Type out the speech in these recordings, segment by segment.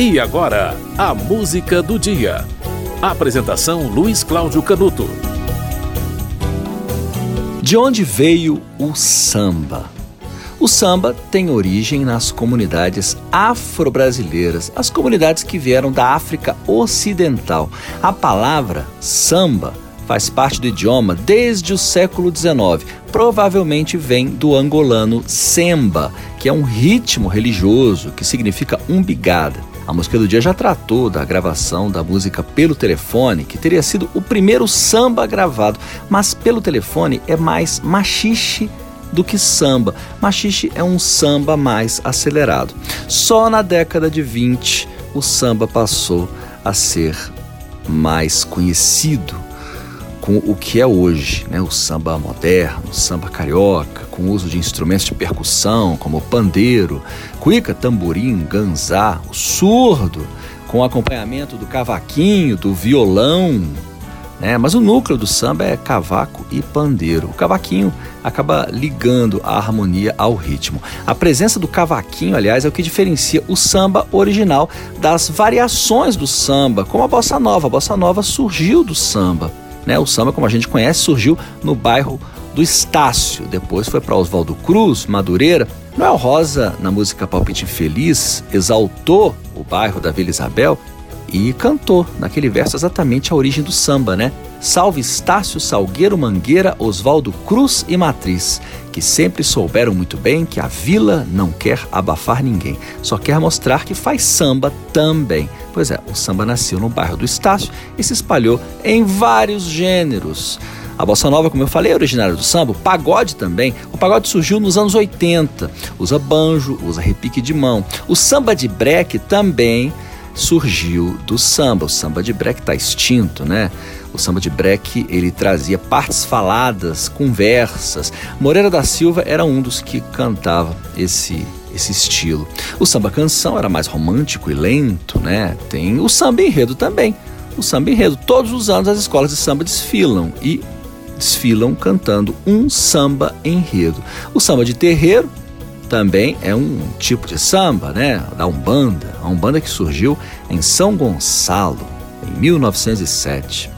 E agora, a música do dia. Apresentação Luiz Cláudio Canuto. De onde veio o samba? O samba tem origem nas comunidades afro-brasileiras, as comunidades que vieram da África Ocidental. A palavra samba faz parte do idioma desde o século XIX. Provavelmente vem do angolano semba, que é um ritmo religioso que significa umbigada. A música do dia já tratou da gravação da música pelo telefone, que teria sido o primeiro samba gravado, mas pelo telefone é mais machixe do que samba. Machixe é um samba mais acelerado. Só na década de 20 o samba passou a ser mais conhecido com o que é hoje, né? o samba moderno, o samba carioca, com o uso de instrumentos de percussão como pandeiro, cuíca, tamborim, ganzá, o surdo, com acompanhamento do cavaquinho, do violão, né? Mas o núcleo do samba é cavaco e pandeiro. O cavaquinho acaba ligando a harmonia ao ritmo. A presença do cavaquinho, aliás, é o que diferencia o samba original das variações do samba, como a bossa nova. A bossa nova surgiu do samba. Né? O samba, como a gente conhece, surgiu no bairro do Estácio, depois foi para Oswaldo Cruz, Madureira. Noel Rosa, na música Palpite Infeliz, exaltou o bairro da Vila Isabel e cantou naquele verso exatamente a origem do samba, né? Salve Estácio, Salgueiro, Mangueira, Oswaldo Cruz e Matriz, que sempre souberam muito bem que a vila não quer abafar ninguém, só quer mostrar que faz samba também. Pois é, o samba nasceu no bairro do Estácio e se espalhou em vários gêneros. A bossa nova, como eu falei, é originária do samba. O pagode também. O pagode surgiu nos anos 80. Usa banjo, usa repique de mão. O samba de breque também surgiu do samba. O samba de breque está extinto, né? O samba de breque ele trazia partes faladas, conversas. Moreira da Silva era um dos que cantava esse esse estilo. O samba canção era mais romântico e lento, né? Tem o samba enredo também. O samba enredo, todos os anos as escolas de samba desfilam e desfilam cantando um samba enredo. O samba de terreiro também é um tipo de samba, né? Da Umbanda, a Umbanda que surgiu em São Gonçalo em 1907.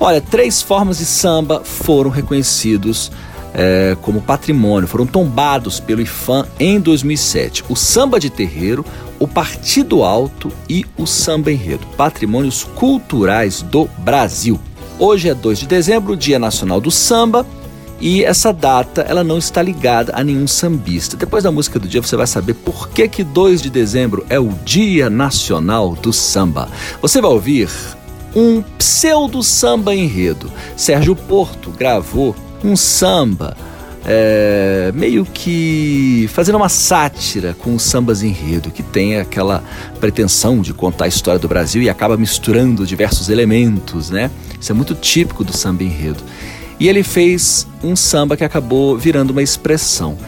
Olha, três formas de samba foram reconhecidos é, como patrimônio, foram tombados pelo IFAM em 2007. O samba de terreiro, o Partido Alto e o samba enredo, patrimônios culturais do Brasil. Hoje é 2 de dezembro, Dia Nacional do Samba, e essa data ela não está ligada a nenhum sambista. Depois da música do dia você vai saber por que que 2 de dezembro é o Dia Nacional do Samba. Você vai ouvir um pseudo samba enredo. Sérgio Porto gravou um samba é, meio que fazendo uma sátira com os sambas enredo, que tem aquela pretensão de contar a história do Brasil e acaba misturando diversos elementos, né? Isso é muito típico do samba enredo. E ele fez um samba que acabou virando uma expressão.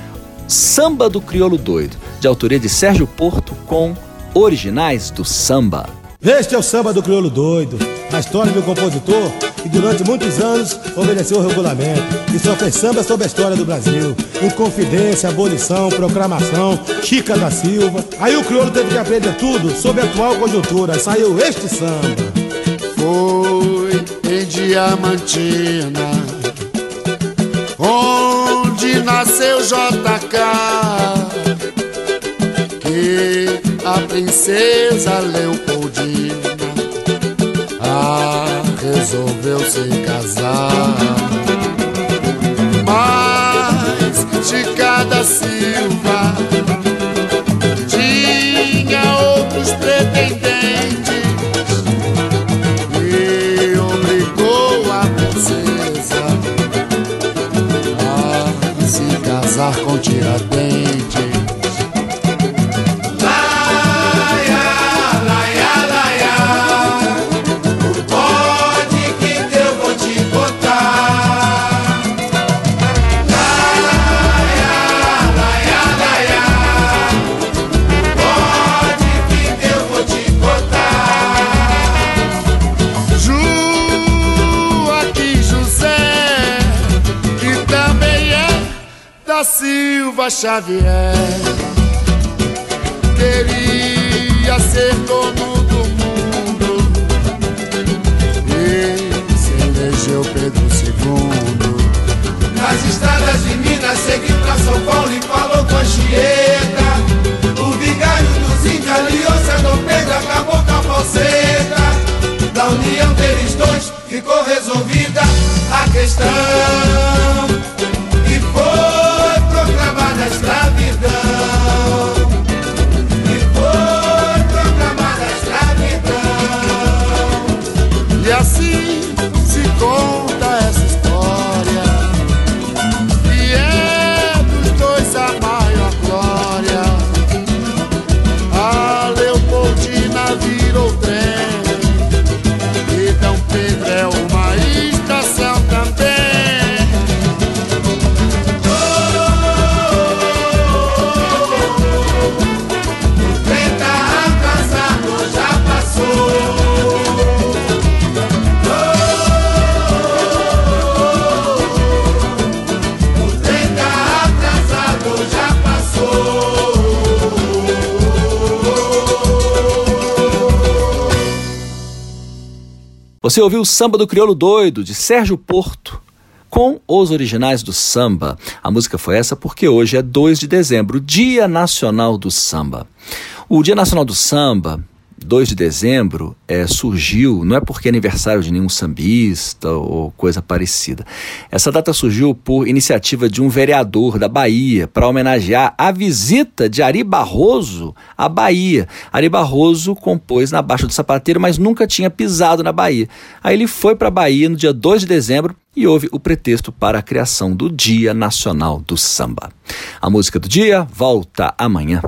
Samba do Crioulo Doido, de autoria de Sérgio Porto, com originais do samba. Este é o samba do crioulo doido, a história do compositor que durante muitos anos obedeceu o regulamento e só fez samba sobre a história do Brasil. Inconfidência, abolição, proclamação, Chica da Silva. Aí o crioulo teve que aprender tudo sobre a atual conjuntura. Saiu este samba. Foi em Diamantina, nasceu JK, que a princesa Leopoldina ah, resolveu se casar. Mas de cada Silva Silva Xavier queria ser dono do mundo e se elegeu Pedro II. Nas estradas de Minas, segui pra São Paulo e falou com Anchieta. Você ouviu o Samba do Crioulo Doido, de Sérgio Porto, com os originais do samba. A música foi essa porque hoje é 2 de dezembro, Dia Nacional do Samba. O Dia Nacional do Samba, 2 de dezembro, é, surgiu, não é porque é aniversário de nenhum sambista ou coisa parecida. Essa data surgiu por iniciativa de um vereador da Bahia para homenagear a visita de Ari Barroso à Bahia. Ari Barroso compôs na Baixa do Sapateiro, mas nunca tinha pisado na Bahia. Aí ele foi para a Bahia no dia 2 de dezembro e houve o pretexto para a criação do Dia Nacional do Samba. A música do dia volta amanhã.